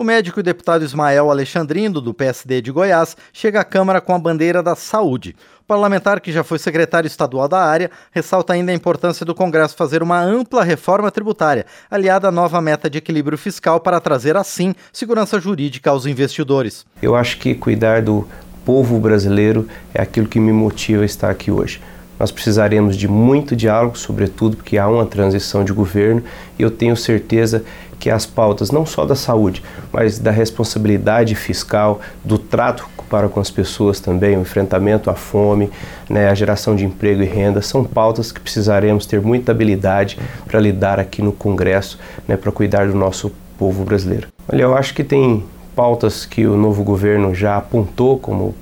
O médico e deputado Ismael Alexandrino, do PSD de Goiás, chega à Câmara com a bandeira da saúde. O parlamentar, que já foi secretário estadual da área, ressalta ainda a importância do Congresso fazer uma ampla reforma tributária, aliada à nova meta de equilíbrio fiscal para trazer, assim, segurança jurídica aos investidores. Eu acho que cuidar do povo brasileiro é aquilo que me motiva a estar aqui hoje. Nós precisaremos de muito diálogo, sobretudo porque há uma transição de governo e eu tenho certeza que as pautas não só da saúde, mas da responsabilidade fiscal, do trato para com as pessoas também, o enfrentamento à fome, né, a geração de emprego e renda, são pautas que precisaremos ter muita habilidade para lidar aqui no Congresso, né, para cuidar do nosso povo brasileiro. Olha, eu acho que tem pautas que o novo governo já apontou como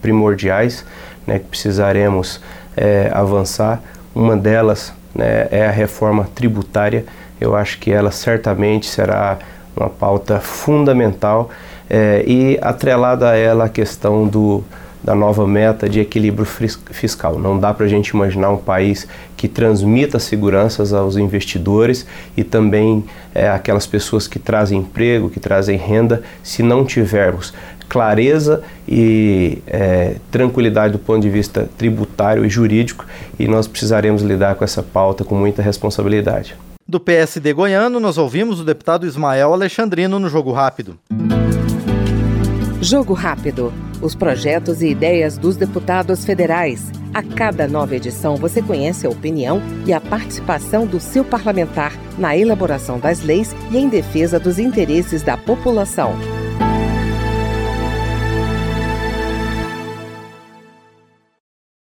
primordiais, né, que precisaremos é, avançar. Uma delas né, é a reforma tributária. Eu acho que ela certamente será uma pauta fundamental é, e atrelada a ela a questão do, da nova meta de equilíbrio fiscal. Não dá para a gente imaginar um país que transmita seguranças aos investidores e também é, aquelas pessoas que trazem emprego, que trazem renda, se não tivermos clareza e é, tranquilidade do ponto de vista tributário e jurídico, e nós precisaremos lidar com essa pauta com muita responsabilidade. Do PSD goiano, nós ouvimos o deputado Ismael Alexandrino no Jogo Rápido. Jogo Rápido. Os projetos e ideias dos deputados federais. A cada nova edição você conhece a opinião e a participação do seu parlamentar na elaboração das leis e em defesa dos interesses da população.